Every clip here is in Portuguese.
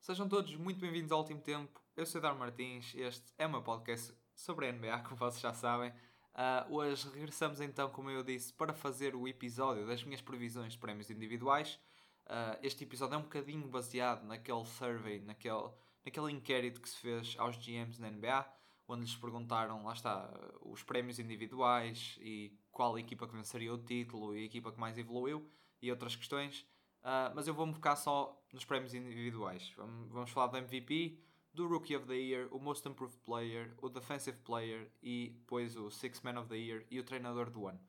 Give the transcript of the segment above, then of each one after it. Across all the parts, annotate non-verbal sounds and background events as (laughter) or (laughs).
Sejam todos muito bem-vindos ao Último Tempo. Eu sou Dar Martins, este é o meu podcast sobre a NBA, como vocês já sabem. Uh, hoje regressamos então, como eu disse, para fazer o episódio das minhas previsões de prémios individuais. Uh, este episódio é um bocadinho baseado naquele survey, naquele, naquele inquérito que se fez aos GMs na NBA, onde lhes perguntaram, lá está, os prémios individuais e qual equipa que venceria o título e a equipa que mais evoluiu e outras questões. Uh, mas eu vou-me focar só nos prémios individuais. Vamos, vamos falar do MVP, do Rookie of the Year, o Most Improved Player, o Defensive Player e depois o Six Man of the Year e o Treinador do Ano.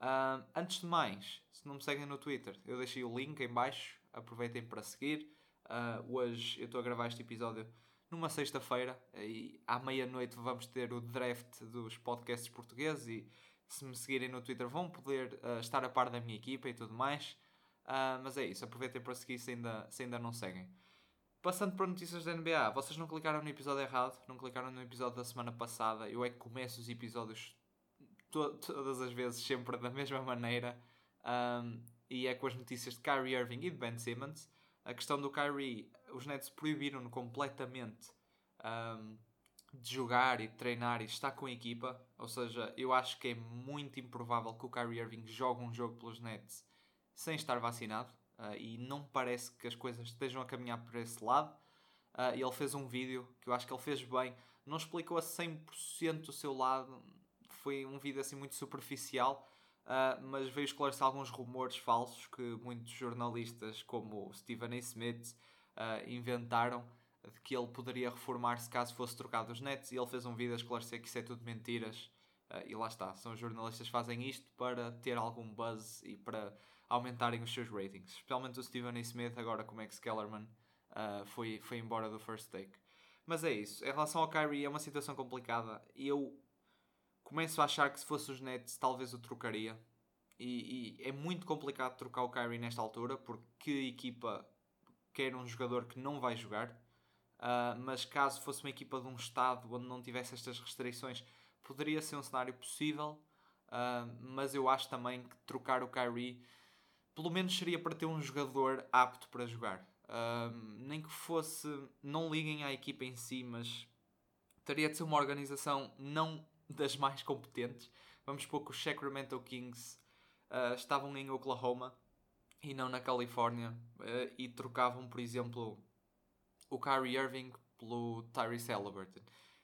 Uh, antes de mais, se não me seguem no Twitter, eu deixei o link em baixo, aproveitem para seguir. Uh, hoje eu estou a gravar este episódio numa sexta-feira e à meia-noite vamos ter o draft dos podcasts portugueses e se me seguirem no Twitter vão poder uh, estar a par da minha equipa e tudo mais. Uh, mas é isso, aproveitem para seguir se ainda, se ainda não seguem. Passando para notícias da NBA, vocês não clicaram no episódio errado, não clicaram no episódio da semana passada. Eu é que começo os episódios to todas as vezes, sempre da mesma maneira. Um, e é com as notícias de Kyrie Irving e de Ben Simmons. A questão do Kyrie, os Nets proibiram-no completamente um, de jogar e de treinar e estar com a equipa. Ou seja, eu acho que é muito improvável que o Kyrie Irving jogue um jogo pelos Nets sem estar vacinado uh, e não parece que as coisas estejam a caminhar por esse lado. Uh, ele fez um vídeo que eu acho que ele fez bem, não explicou a 100% o seu lado, foi um vídeo assim muito superficial, uh, mas veio esclarecer alguns rumores falsos que muitos jornalistas, como Stephen A. Smith, inventaram de que ele poderia reformar-se caso fosse trocado os Nets, e ele fez um vídeo a esclarecer que isso é tudo mentiras. e lá está, são jornalistas que fazem isto para ter algum buzz e para aumentarem os seus ratings. Especialmente o Stephen A. Smith, agora como que Kellerman uh, foi, foi embora do first take. Mas é isso. Em relação ao Kyrie, é uma situação complicada. E eu começo a achar que se fosse os Nets, talvez o trocaria. E, e, é muito complicado trocar o Kyrie nesta altura, porque que equipa quer um jogador que não vai jogar. Uh, mas caso fosse uma equipa de um estado onde não tivesse estas restrições, poderia ser um cenário possível. Uh, mas eu acho também que trocar o Kyrie pelo menos seria para ter um jogador apto para jogar. Um, nem que fosse, não liguem à equipa em si, mas teria de ser uma organização não das mais competentes. Vamos supor que os Sacramento Kings uh, estavam em Oklahoma e não na Califórnia uh, e trocavam, por exemplo, o Kyrie Irving pelo Tyrese Halliburton.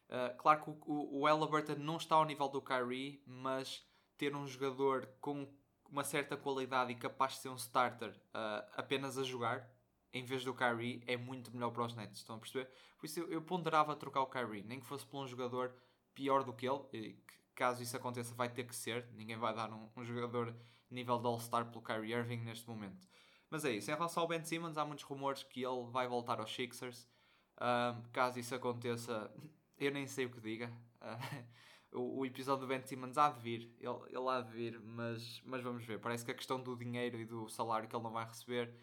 Uh, claro que o, o Halliburton não está ao nível do Kyrie, mas ter um jogador com uma certa qualidade e capaz de ser um starter uh, apenas a jogar, em vez do Kyrie, é muito melhor para os Nets. Estão a perceber? Por isso eu, eu ponderava trocar o Kyrie, nem que fosse por um jogador pior do que ele, que, caso isso aconteça, vai ter que ser. Ninguém vai dar um, um jogador nível de All-Star pelo Kyrie Irving neste momento. Mas é isso. Em relação ao Ben Simmons, há muitos rumores que ele vai voltar aos Sixers. Um, caso isso aconteça, (laughs) eu nem sei o que diga. Uh, (laughs) o, episódio do Ben Simmons há de vir, ele, ele há de vir, mas, mas vamos ver. Parece que a questão do dinheiro e do salário que ele não vai receber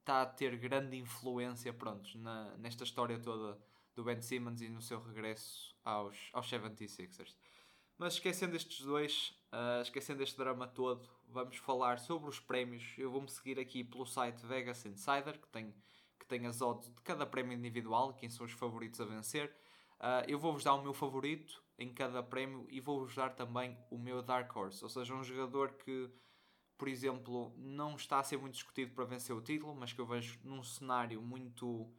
está a ter grande influência pronto, na, nesta história toda do Ben Simmons e no seu regresso aos, aos 76ers. Mas esquecendo estes dois, uh, esquecendo este drama todo, vamos falar sobre os prémios. Eu vou-me seguir aqui pelo site Vegas Insider, que tem, que tem as odds de cada prémio individual, quem são os favoritos a vencer. Uh, eu vou-vos dar o meu favorito em cada prémio e vou-vos dar também o meu Dark Horse, ou seja, um jogador que, por exemplo, não está a ser muito discutido para vencer o título, mas que eu vejo num cenário muito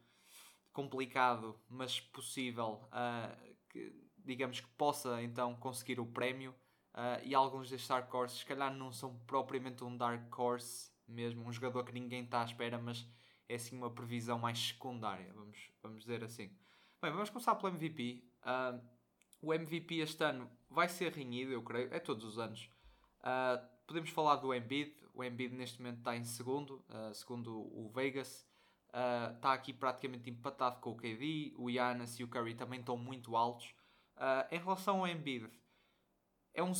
complicado, mas possível, uh, que, digamos que possa então conseguir o prémio. Uh, e alguns destes Dark Horse, se calhar, não são propriamente um Dark Horse mesmo, um jogador que ninguém está à espera, mas é assim uma previsão mais secundária, vamos, vamos dizer assim. Bem, vamos começar pelo MVP. Uh, o MVP este ano vai ser renhido, eu creio, é todos os anos. Uh, podemos falar do Embiid. O Embiid neste momento está em segundo, uh, segundo o Vegas. Uh, está aqui praticamente empatado com o KD. O Giannis e o Curry também estão muito altos. em relação ao Embiid, é um,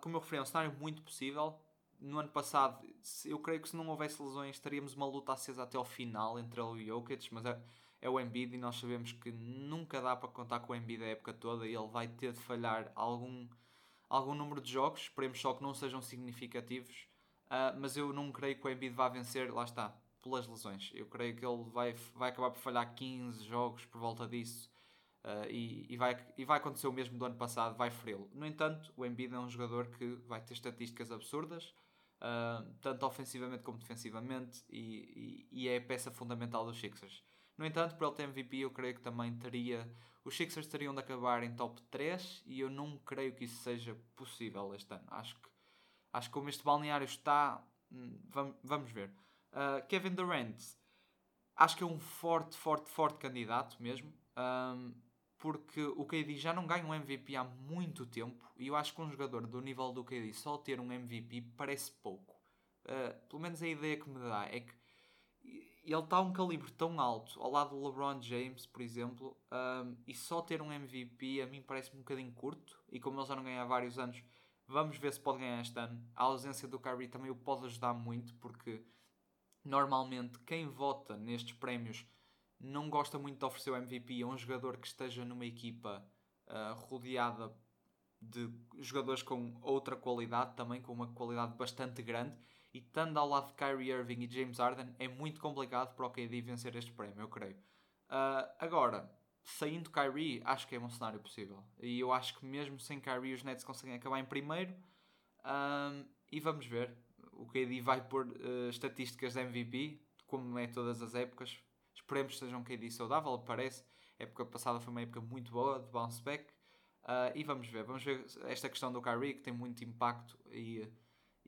como eu referi, é um cenário muito possível. No ano passado, eu creio que se não houvesse lesões, teríamos uma luta acesa até ao final entre ele e o Jokic, mas é, é o Embiid e nós sabemos que nunca dá para contar com o Embiid a época toda e ele vai ter de falhar algum, algum número de jogos, esperemos só que não sejam significativos, uh, mas eu não creio que o Embiid vá vencer, lá está, pelas lesões. Eu creio que ele vai, vai acabar por falhar 15 jogos por volta disso. Uh, e, e, vai, e vai acontecer o mesmo do ano passado, vai feri-lo. No entanto, o Embiid é um jogador que vai ter estatísticas absurdas, uh, tanto ofensivamente como defensivamente, e, e, e, é a peça fundamental dos Sixers. No entanto, para ele ter MVP, eu creio que também teria. Os Sixers teriam de acabar em top 3 e eu não creio que isso seja possível este ano. Acho que, acho que como este balneário está, hum, vamos, ver. Uh, Kevin Durant, acho que é um forte, forte, forte candidato mesmo. Um, porque o KD já não ganha um MVP há muito tempo e eu acho que um jogador do nível do KD só ter um MVP parece pouco. Uh, pelo menos a ideia que me dá é que ele está a um calibre tão alto ao lado do LeBron James, por exemplo, um, e só ter um MVP a mim parece um bocadinho curto. E como ele já não ganha há vários anos, vamos ver se pode ganhar este ano. A ausência do Kyrie também o pode ajudar muito, porque normalmente quem vota nestes prémios não gosta muito de oferecer o MVP a um jogador que esteja numa equipa uh, rodeada de jogadores com outra qualidade, também com uma qualidade bastante grande. E estando ao lado de Kyrie Irving e James Harden, é muito complicado para o KD vencer este prémio, eu creio. Uh, agora, saindo Kyrie, acho que é um cenário possível. E eu acho que mesmo sem Kyrie, os Nets conseguem acabar em primeiro. Uh, e vamos ver. O KD vai pôr uh, estatísticas de MVP, como é todas as épocas. Esperemos que seja um KD saudável, parece. A época passada foi uma época muito boa de bounce back. Uh, e vamos ver, vamos ver esta questão do Kyrie que tem muito impacto e,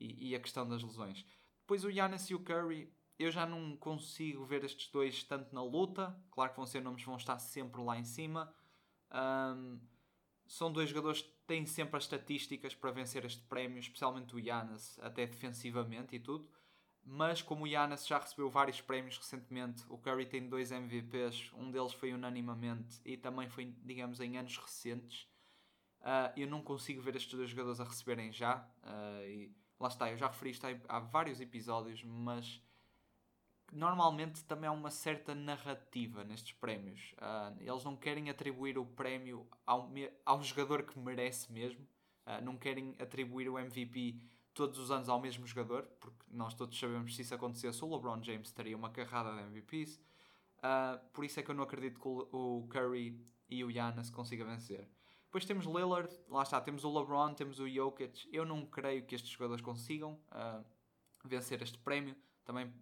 e, e a questão das lesões. Depois o Giannis e o Curry, eu já não consigo ver estes dois tanto na luta. Claro que vão ser nomes vão estar sempre lá em cima. Um, são dois jogadores que têm sempre as estatísticas para vencer este prémio, especialmente o Giannis, até defensivamente e tudo mas como o Giannis já recebeu vários prémios recentemente, o Curry tem dois MVPs, um deles foi unanimamente e também foi, digamos, em anos recentes. Uh, eu não consigo ver estes dois jogadores a receberem já. Uh, e lá está, eu já referi isto há, vários episódios, mas normalmente também há uma certa narrativa nestes prémios. Uh, eles não querem atribuir o prémio ao, ao jogador que merece mesmo, não querem atribuir o MVP todos os anos ao mesmo jogador, porque nós todos sabemos que se isso acontecesse, o LeBron James teria uma carrada de MVPs. Uh, ah, por isso é que eu não acredito que o Curry e o Giannis consigam vencer. Depois temos Lillard, lá está, temos o LeBron, temos o Jokic. Eu não creio que estes jogadores consigam uh, vencer este prémio. Também,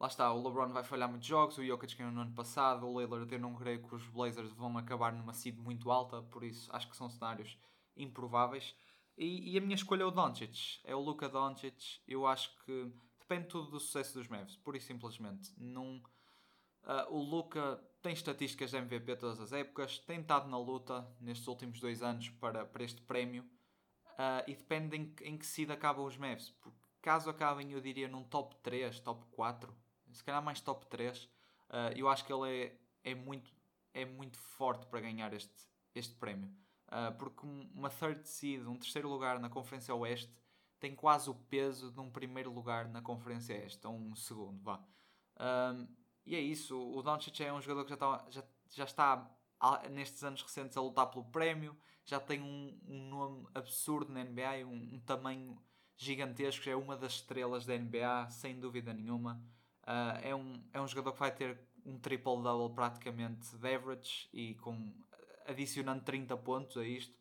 lá está, o LeBron vai falhar muitos jogos, o Jokic ganhou no ano passado, o Lillard eu não creio que os Blazers vão acabar numa seed muito alta, por isso acho que são cenários improváveis. E, e, a minha escolha é o Doncic, é o Luka Doncic. Eu acho que depende tudo do sucesso dos Mavs, pura e simplesmente. Não, uh, o Luka tem estatísticas de MVP todas as épocas, tem estado na luta nestes últimos dois anos para, para este prémio uh, e depende em, em que sida acabam os Mavs. Porque caso acabem, eu diria num top 3, top 4, se calhar mais top 3, uh, ah, eu acho que ele é, é, muito, é muito forte para ganhar este, este prémio. Uh, porque uma third seed, um terceiro lugar na Conferência Oeste, tem quase o peso de um primeiro lugar na Conferência Este, ou um segundo, vá. E é isso, o Doncic é um jogador que já está, já, já está nestes anos recentes a lutar pelo prémio, já tem um, um nome absurdo na NBA, um, um, tamanho gigantesco, é uma das estrelas da NBA, sem dúvida nenhuma. Uh, é, um, é um jogador que vai ter um triple-double praticamente de average e com adicionando 30 pontos a isto.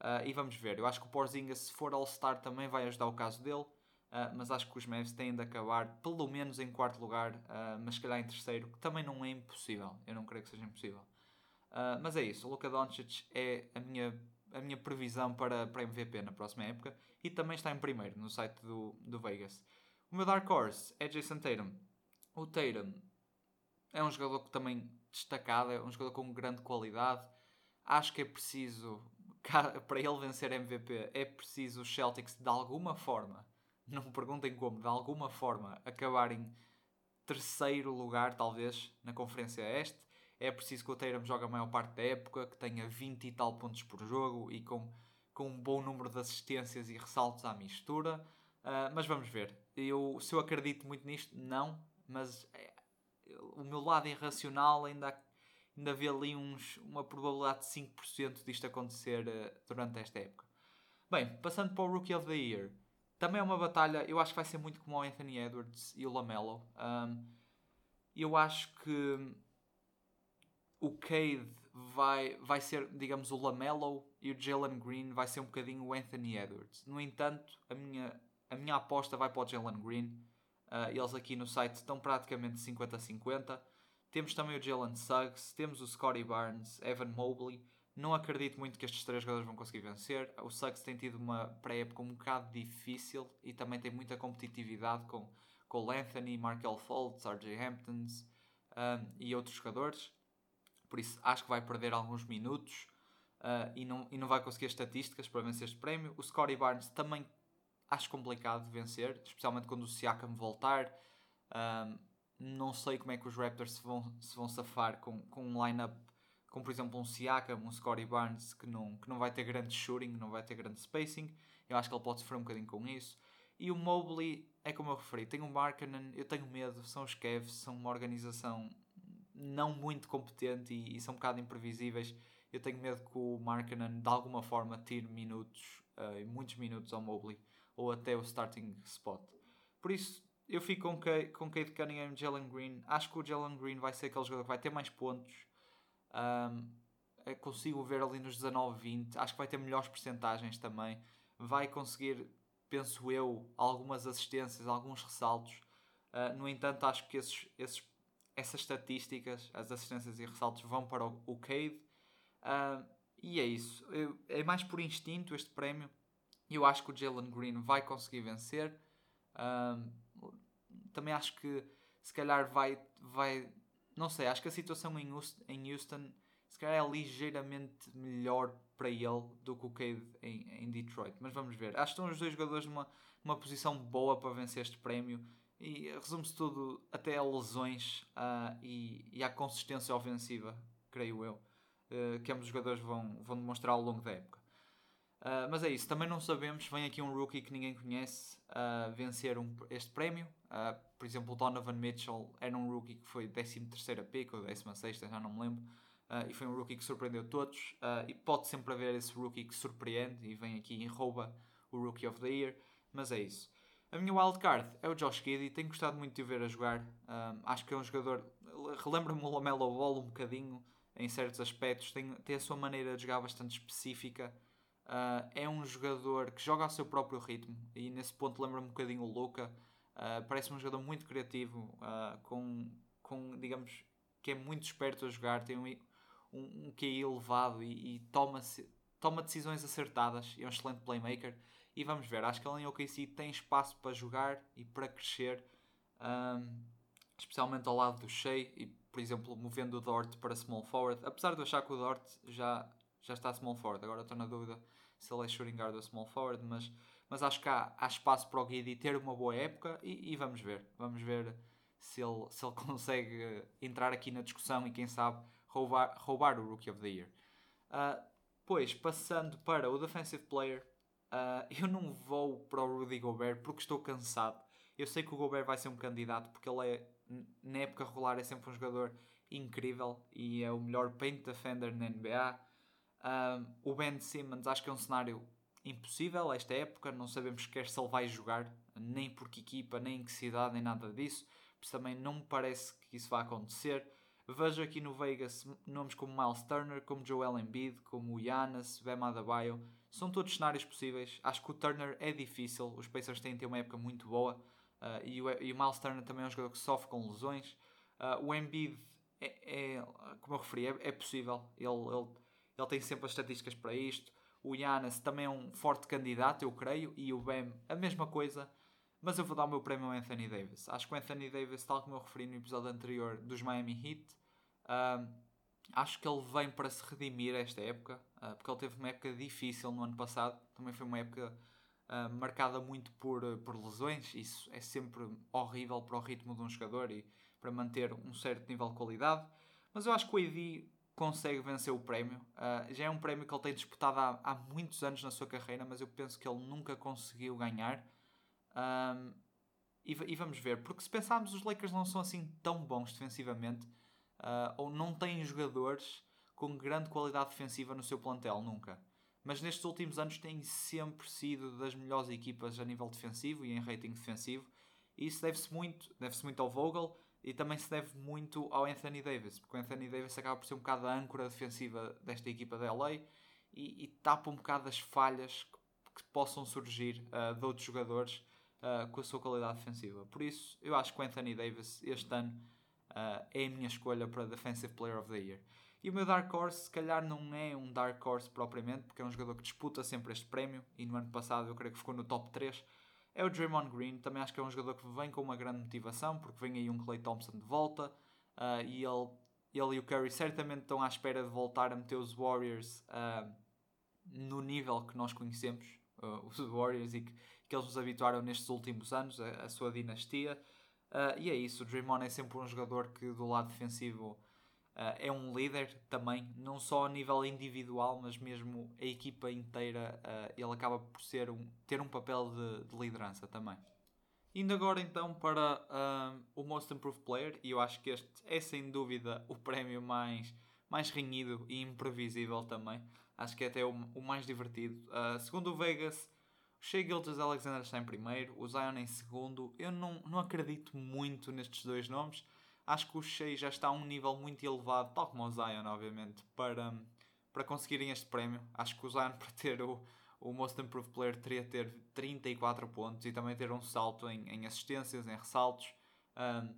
Uh, e vamos ver. Eu acho que o Porzingis, se for All-Star, também vai ajudar o caso dele. Uh, mas acho que os Mavs têm de acabar pelo menos em quarto lugar, uh, mas se calhar em terceiro, que também não é impossível. Eu não creio que seja impossível. mas é isso. O Luka Doncic é a minha, a minha previsão para, para MVP na próxima época. E também está em primeiro no site do, do Vegas. O meu Dark Horse é Jason Tatum. O Tatum é um jogador que também destacado, é um jogador com grande qualidade Acho que é preciso, (laughs) para ele vencer MVP, é preciso os Celtics de alguma forma, não me perguntem como, de alguma forma, acabarem terceiro lugar, talvez, na Conferência Este. É preciso que o Tatum jogue a maior parte da época, que tenha 20 e tal pontos por jogo e com, com um bom número de assistências e ressaltos à mistura. Uh, mas vamos ver. Eu, se eu acredito muito nisto, não. Mas é, o meu lado irracional ainda ainda vê ali uns, uma probabilidade de 5% disto acontecer uh, durante esta época. Bem, passando para o Rookie of the Year. Também é uma batalha, eu acho que vai ser muito como o Anthony Edwards e o Lamelo. Um, Eu acho que o Cade vai, vai ser, digamos, o Lamelo e o Jalen Green vai ser um bocadinho o Anthony Edwards. No entanto, a minha, a minha aposta vai para o Jalen Green. Uh, eles aqui no site estão praticamente 50-50. Temos também o Jalen Suggs, temos o Scotty Barnes, Evan Mobley. Não acredito muito que estes três jogadores vão conseguir vencer. O Suggs tem tido uma pré-época um bocado difícil e também tem muita competitividade com Cole Anthony, Markel Fultz, RJ Hamptons um, e outros jogadores. Por isso acho que vai perder alguns minutos uh, e, não, e não vai conseguir estatísticas para vencer este prémio. O Scotty Barnes também acho complicado de vencer, especialmente quando o Siakam voltar. Um, não sei como é que os Raptors se vão, se vão safar com, com um line-up como por exemplo um Siakam, um Scotty Barnes que não, que não vai ter grande shooting, não vai ter grande spacing. Eu acho que ele pode sofrer um bocadinho com isso. E o Mobley, é como eu referi, tem o Markkanen, eu tenho medo, são os Cavs, são uma organização não muito competente e, e, são um bocado imprevisíveis. Eu tenho medo que o Markkanen de alguma forma tire minutos, uh, muitos minutos ao Mobley, ou até o starting spot. Por isso, eu fico com, Kate, com Cunningham e Jalen Green. Acho que o Jalen Green vai ser aquele jogador que vai ter mais pontos. Um, consigo ver ali nos 19, 20. Acho que vai ter melhores percentagens também. Vai conseguir, penso eu, algumas assistências, alguns ressaltos. Uh, no entanto, acho que esses, esses, essas estatísticas, as assistências e ressaltos, vão para o, o Cade. Uh, e é isso. Eu, é mais por instinto este prémio. Eu acho que o Jalen Green vai conseguir vencer. Também acho que se calhar vai, vai. Não sei, acho que a situação em Houston, em Houston se calhar é ligeiramente melhor para ele do que o Cade em, em Detroit. Mas vamos ver. Acho que estão os dois jogadores numa, numa posição boa para vencer este prémio. E resume-se tudo até a lesões uh, e, e à consistência ofensiva, creio eu, uh, que ambos os jogadores vão, vão demonstrar ao longo da época. Uh, mas é isso, também não sabemos. Vem aqui um rookie que ninguém conhece uh, vencer um, este prémio. Uh, por exemplo, o Donovan Mitchell era um rookie que foi 13 pick ou 16, já não me lembro. e foi um rookie que surpreendeu todos. e pode sempre haver esse rookie que surpreende e vem aqui e rouba o Rookie of the Year. Mas é isso. A minha wildcard é o Josh Giddy. Tenho gostado muito de o ver a jogar. acho que é um jogador. Relembra-me o Lamelo Ball um bocadinho em certos aspectos. Tem, tem a sua maneira de jogar bastante específica. Uh, é um jogador que joga ao seu próprio ritmo e nesse ponto lembra-me um bocadinho o Luca. Uh, Parece-me um jogador muito criativo, uh, com, com, digamos, que é muito esperto a jogar, tem um, um, um QI elevado e, e toma, toma decisões acertadas. É um excelente playmaker. E vamos ver, acho que ele em OKC tem espaço para jogar e para crescer, um, especialmente ao lado do Shea e, por exemplo, movendo o Dort para small forward. Apesar de eu achar que o Dort já, já está small forward, agora estou na dúvida se ele é shooting guard ou small forward, mas, mas acho que há, há espaço para o Guidi ter uma boa época e, e, vamos ver. Vamos ver se ele, se ele (laughs) consegue entrar aqui na discussão e quem sabe roubar, roubar o Rookie of the Year. Uh, pois, passando para o Defensive Player, uh, eu não vou para o Rudy Gobert porque estou cansado. Eu sei que o Gobert vai ser um candidato porque ele é, na época regular, é sempre um jogador incrível e é o melhor paint defender na NBA o Ben Simmons acho que é um cenário impossível esta época, não sabemos sequer se ele vai jogar, nem por que equipa, nem em que cidade, nem nada disso, por também não me parece que isso vá acontecer. Vejo aqui no Vegas nomes como Miles Turner, como Joel Embiid, como Giannis, Bam Adebayo, são todos cenários possíveis. Acho que o Turner é difícil, os Pacers têm de ter uma época muito boa uh, e, o, e, o, Miles Turner também é um jogador que sofre com lesões. Uh, o Embiid é, é, como eu referi, é, é possível, ele, ele ele tem sempre as estatísticas para isto. O Giannis também é um forte candidato, eu creio, e o Bam a mesma coisa. Mas eu vou dar o meu prémio ao Anthony Davis. Acho que o Anthony Davis, tal como eu referi no episódio anterior dos Miami Heat, acho que ele vem para se redimir esta época, uh, porque ele teve uma época difícil no ano passado. Também foi uma época uh, marcada muito por, por lesões. Isso é sempre horrível para o ritmo de um jogador e para manter um certo nível de qualidade. Mas eu acho que o AD consegue vencer o prémio. Uh, já é um prémio que ele tem disputado há, há, muitos anos na sua carreira, mas eu penso que ele nunca conseguiu ganhar. Um, e, e, vamos ver, porque se pensarmos, os Lakers não são assim tão bons defensivamente, uh, ou não têm jogadores com grande qualidade defensiva no seu plantel, nunca. Mas nestes últimos anos têm sempre sido das melhores equipas a nível defensivo e em rating defensivo. E isso deve-se muito, deve-se muito ao Vogel, e também se deve muito ao Anthony Davis, porque o Anthony Davis acaba por ser um bocado a âncora defensiva desta equipa da LA e, e tapa um bocado as falhas que, que possam surgir uh, de outros jogadores uh, com a sua qualidade defensiva. Por isso, eu acho que o Anthony Davis este ano uh, é a minha escolha para Defensive Player of the Year. E o meu Dark Horse, se calhar, não é um Dark Horse propriamente, porque é um jogador que disputa sempre este prémio e no ano passado eu creio que ficou no top 3 é o Draymond Green. Também acho que é um jogador que vem com uma grande motivação, porque vem aí um Clay Thompson de volta uh, e ele, ele e o Curry certamente estão à espera de voltar a meter os Warriors uh, no nível que nós conhecemos, uh, os Warriors, e que, que, eles nos habituaram nestes últimos anos, a, a sua dinastia. e é isso, o Draymond é sempre um jogador que do lado defensivo é um líder também, não só a nível individual, mas mesmo a equipa inteira, uh, ele acaba por ser um, ter um papel de, de liderança também. Indo agora então para uh, o Most Improved Player, e eu acho que este é sem dúvida o prémio mais, mais renhido e imprevisível também. Acho que é até o, o mais divertido. segundo o Vegas, o Shea Alexander está em primeiro, o Zion em segundo. Eu não, não acredito muito nestes dois nomes acho que o Shea já está a um nível muito elevado, tal como o Zion, obviamente, para, para conseguirem este prémio. Acho que o Zion, (laughs) para ter o, o Most Improved Player, teria de ter 34 pontos e também ter um salto em, em assistências, em ressaltos. Um,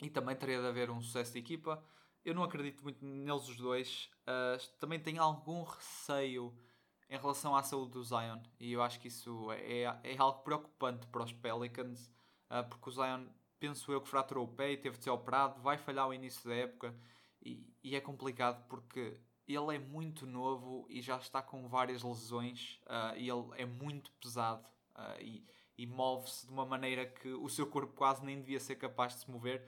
e também teria de haver um sucesso de equipa. Eu não acredito muito neles os dois. Uh, também tenho algum receio em relação à saúde do Zion. E eu acho que isso é, é algo preocupante para os Pelicans, uh, porque o Zion penso eu que fraturou o pé e teve de ser operado, vai falhar o início da época e, e, é complicado porque ele é muito novo e já está com várias lesões uh, e ele é muito pesado uh, e, e move-se de uma maneira que o seu corpo quase nem devia ser capaz de se mover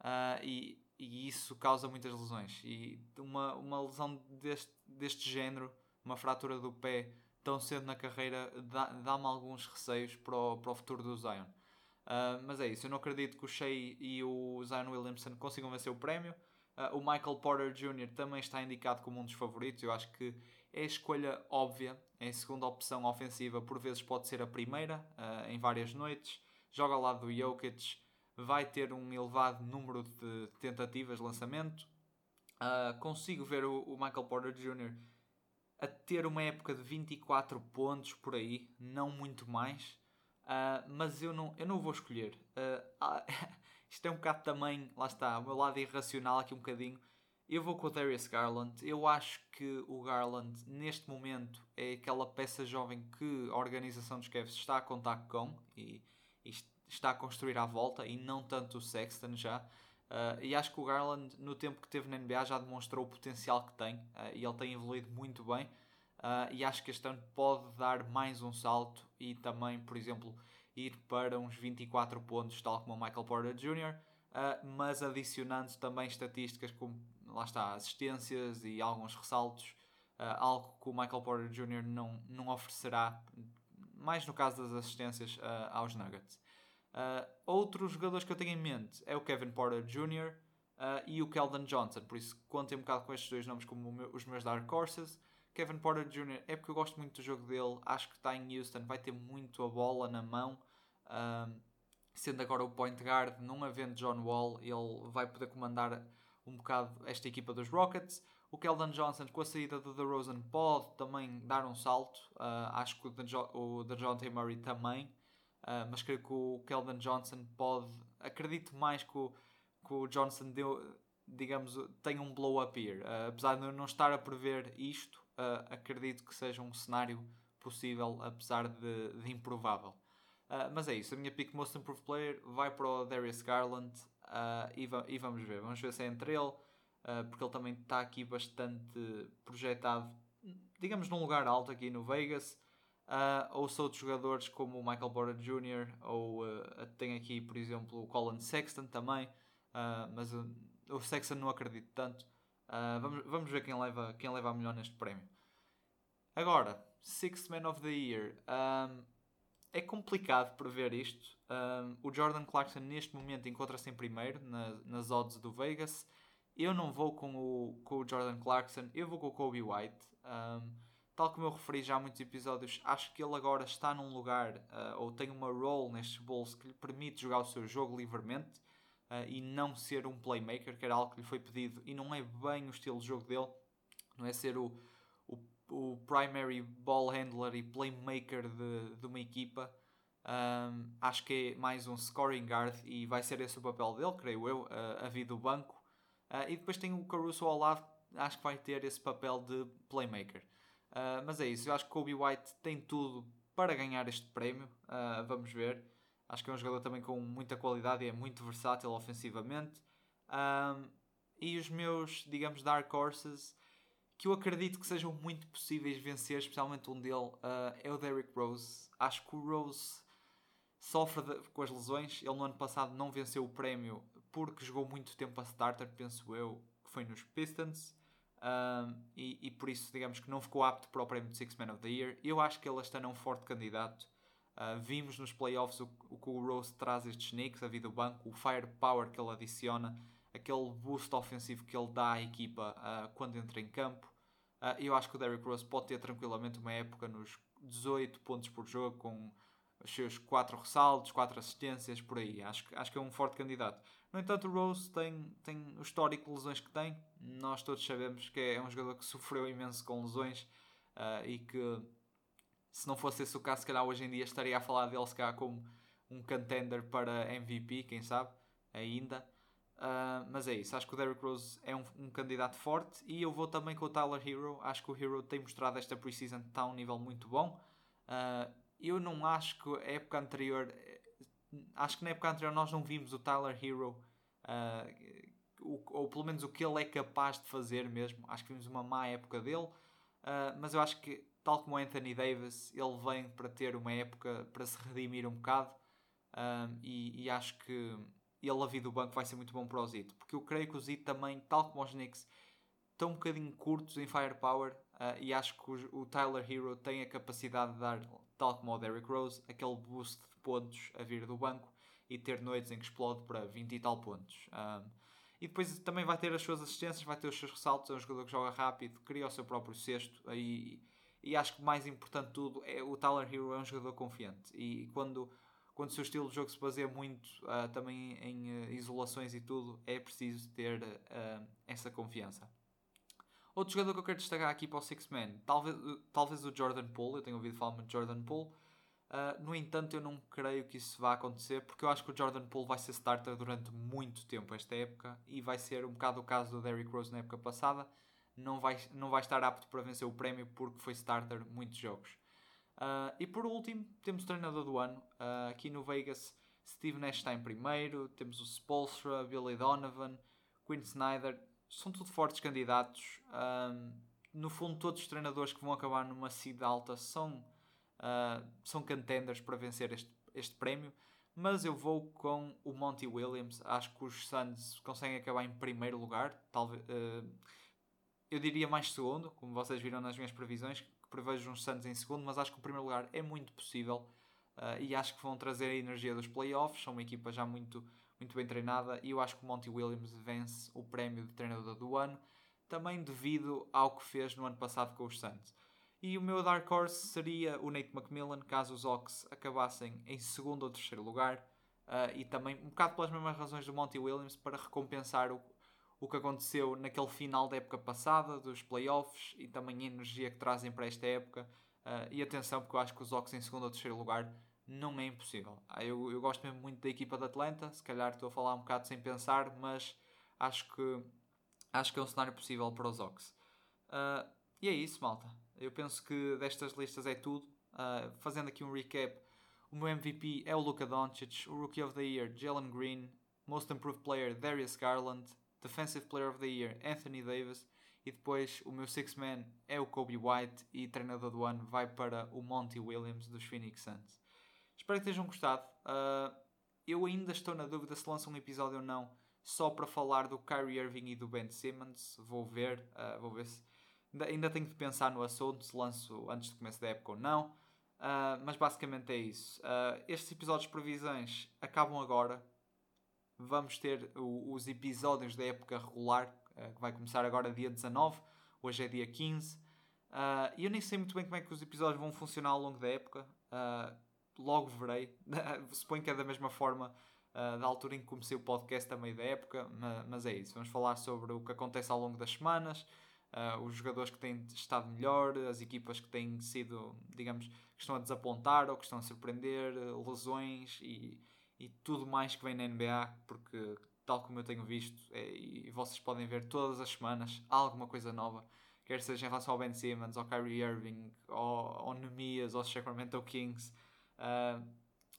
uh, e, e, isso causa muitas lesões e uma, uma lesão deste, deste género, uma fratura do pé tão cedo na carreira dá-me dá alguns receios para o, para o futuro do Zion. Uh, mas é isso, eu não acredito que o Shea e o Zion Williamson consigam vencer o prémio. Uh, o Michael Porter Jr. também está indicado como um dos favoritos. Eu acho que é a escolha óbvia. É a segunda opção ofensiva, por vezes pode ser a primeira, uh, em várias noites. Joga ao lado do Jokic, vai ter um elevado número de tentativas de lançamento. consigo ver o, o Michael Porter Jr. a ter uma época de 24 pontos por aí, não muito mais. Uh, mas eu não, eu não vou escolher. Uh, (laughs) isto é um bocado também, lá está, o meu lado irracional aqui um bocadinho. Eu vou com o Darius Garland. Eu acho que o Garland, neste momento, é aquela peça jovem que a organização dos Cavs está a contar com e, e, está a construir à volta e não tanto o Sexton já. Uh, e acho que o Garland, no tempo que teve na NBA, já demonstrou o potencial que tem e ele tem evoluído muito bem. Uh, e acho que este ano pode dar mais um salto e também, por exemplo, ir para uns 24 pontos, tal como o Michael Porter Jr., uh, mas adicionando também estatísticas como, lá está, assistências e alguns ressaltos, uh, algo que o Michael Porter Jr. não, não oferecerá, mais no caso das assistências, aos Nuggets. outros jogadores que eu tenho em mente é o Kevin Porter Jr., e o Keldon Johnson, por isso contem um bocado com estes dois nomes como meu, os meus Dark Horses. Kevin Porter Jr. é porque eu gosto muito do jogo dele, acho que está em Houston, vai ter muito a bola na mão. Um, sendo agora o point guard, não havendo John Wall, ele vai poder comandar um bocado esta equipa dos Rockets. O Keldon Johnson, com a saída do DeRozan, pode também dar um salto. Uh, acho que o DeJounte Murray também. Uh, mas creio que o Keldon Johnson pode... Acredito mais que o, que o Johnson deu, digamos, tenha um blow-up here. Uh, apesar de eu não estar a prever isto, uh, acredito que seja um cenário possível, apesar de, de improvável. Uh, mas é isso, a minha pick Most Improved Player vai para o Darius Garland uh, e, va e, vamos ver. Vamos ver se é entre ele, porque ele também está aqui bastante projetado, digamos, num lugar alto aqui no Vegas. ou se outros jogadores como o Michael Porter Jr. ou tem aqui, por exemplo, o Colin Sexton também, mas o Sexton não acredito tanto. Uh, vamos, vamos ver quem leva, quem leva a melhor neste prémio. Agora, Sixth Man of the Year. Um, é complicado prever isto. Um, o Jordan Clarkson neste momento encontra-se em primeiro na, nas odds do Vegas. Eu não vou com o, com o Jordan Clarkson, eu vou com o Kobe White. Um, tal como eu referi já há muitos episódios, acho que ele agora está num lugar uh, ou tem uma role nestes Bulls que lhe permite jogar o seu jogo livremente. E não ser um playmaker, que era algo que lhe foi pedido e não é bem o estilo de jogo dele, não é ser o, o, o primary ball handler e playmaker de, de uma equipa. Um, acho que é mais um scoring guard e vai ser esse o papel dele, creio eu, uh, a vir do banco. Uh, e depois tem o Caruso ao lado, acho que vai ter esse papel de playmaker. Uh, mas é isso, eu acho que Kobe White tem tudo para ganhar este prémio. vamos ver. Acho que é um jogador também com muita qualidade e é muito versátil ofensivamente. Um, e os meus, digamos, dark horses, que eu acredito que sejam muito possíveis vencer, especialmente um dele, uh, é o Derrick Rose. Acho que o Rose sofre de, com as lesões. Ele no ano passado não venceu o prémio porque jogou muito tempo a starter, penso eu, que foi nos Pistons. Um, e, e, por isso, digamos que não ficou apto para o prémio de Six Man of the Year. Eu acho que ele ano é um forte candidato. Uh, vimos nos playoffs o, o que o Rose traz estes Knicks, a vida do banco, o firepower que ele adiciona, aquele boost ofensivo que ele dá à equipa uh, quando entra em campo. Uh, eu acho que o Derrick Rose pode ter tranquilamente uma época nos 18 pontos por jogo, com os seus 4 ressaltos, 4 assistências, por aí. Acho, acho que é um forte candidato. No entanto, o Rose tem, tem o histórico de lesões que tem. Nós todos sabemos que é um jogador que sofreu imenso com lesões e que, se não fosse esse o caso, se calhar hoje em dia estaria a falar dele, se calhar, como um contender para MVP, quem sabe, ainda. Uh, mas é isso, acho que o Derrick Rose é um, um, candidato forte e eu vou também com o Tyler Hero. Acho que o Hero tem mostrado esta preseason está a um nível muito bom. Uh, eu não acho que a época anterior, acho que na época anterior nós não vimos o Tyler Hero, uh, o, ou pelo menos o que ele é capaz de fazer mesmo. Acho que vimos uma má época dele, mas eu acho que, tal como Anthony Davis, ele vem para ter uma época para se redimir um bocado uh, e, e, acho que ele a vir do banco vai ser muito bom para o Zito, porque eu creio que o Zito também, tal como os Knicks, estão um bocadinho curtos em firepower uh, e acho que o, o, Tyler Hero tem a capacidade de dar, tal como o Derrick Rose, aquele boost de pontos a vir do banco e ter noites em que explode para 20 e tal pontos. Um, e depois também vai ter as suas assistências, vai ter os seus ressaltos, é um jogador que joga rápido, cria o seu próprio cesto e, e acho que mais importante de tudo é o Tyler Hero é um jogador confiante e quando quando o seu estilo de jogo se baseia muito uh, também em uh, isolações e tudo, é preciso ter uh, essa confiança. Outro jogador que eu quero destacar aqui para o Six Man, talvez, talvez o Jordan Poole, eu tenho ouvido falar muito de Jordan Poole. Uh, no entanto, eu não creio que isso vá acontecer, porque eu acho que o Jordan Poole vai ser starter durante muito tempo esta época e vai ser um bocado o caso do Derrick Rose na época passada. Não vai, não vai estar apto para vencer o prémio porque foi starter muitos jogos. Uh, e por último, temos o treinador do ano. Uh, aqui no Vegas, Steve Nash está em primeiro. Temos o Spolstra, Billy Donovan, Quinn Snyder são tudo fortes candidatos. Um, no fundo, todos os treinadores que vão acabar numa seed alta são, são contenders para vencer este, este prémio. Mas eu vou com o Monty Williams. Acho que os Suns conseguem acabar em primeiro lugar. Talvez, eu diria mais segundo, como vocês viram nas minhas previsões, que prevejo uns Suns em segundo, mas acho que o primeiro lugar é muito possível. Uh, e acho que vão trazer a energia dos playoffs. São uma equipa já muito muito bem treinada e eu acho que o Monty Williams vence o prémio de treinador do ano, também devido ao que fez no ano passado com os Suns. E o meu Dark Horse seria o Nate McMillan, caso os Hawks acabassem em segundo ou terceiro lugar, uh, e também um bocado pelas mesmas razões do Monty Williams, para recompensar o, o que aconteceu naquele final da época passada, dos playoffs, e também a energia que trazem para esta época. Uh, e atenção, porque eu acho que os Hawks em segundo ou terceiro lugar não é impossível. Ah, eu, eu gosto mesmo muito da equipa da Atlanta, se calhar estou a falar um bocado sem pensar, mas acho que, acho que é um cenário possível para os Ox. Uh, e é isso, malta. Eu penso que destas listas é tudo. Uh, fazendo aqui um recap, o meu MVP é o Luka Doncic, o Rookie of the Year, Jalen Green, Most Improved Player, Darius Garland, Defensive Player of the Year, Anthony Davis, e depois o meu Six Man é o Kobe White e treinador do ano vai para o Monty Williams dos Phoenix Suns. Espero que tenham gostado. Uh, eu ainda estou na dúvida se lanço um episódio ou não, só para falar do Kyrie Irving e do Ben Simmons. Vou ver, uh, vou ver se. Ainda, ainda tenho de pensar no assunto, se lanço antes do começo da época ou não. Uh, mas basicamente é isso. estes episódios de previsões acabam agora. Vamos ter o, os episódios da época regular, que vai começar agora dia 19. Hoje é dia 15. E eu nem sei muito bem como é que os episódios vão funcionar ao longo da época logo verei. (laughs) Suponho que é da mesma forma uh, da altura em que comecei o podcast meio da época, mas, mas, é isso. Vamos falar sobre o que acontece ao longo das semanas, uh, os jogadores que têm estado melhor, as equipas que têm sido, digamos, que estão a desapontar ou que estão a surpreender, lesões e, e tudo mais que vem na NBA, porque tal como eu tenho visto, é, e vocês podem ver todas as semanas, há alguma coisa nova, quer seja em relação ao Ben Simmons, ao Kyrie Irving, ao, ao Nemias, aos Sacramento Kings, uh,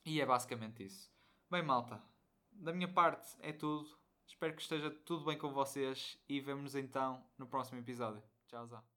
e é basicamente isso. Bem, malta, da minha parte é tudo. Espero que esteja tudo bem com vocês e vemos então no próximo episódio. Tchau.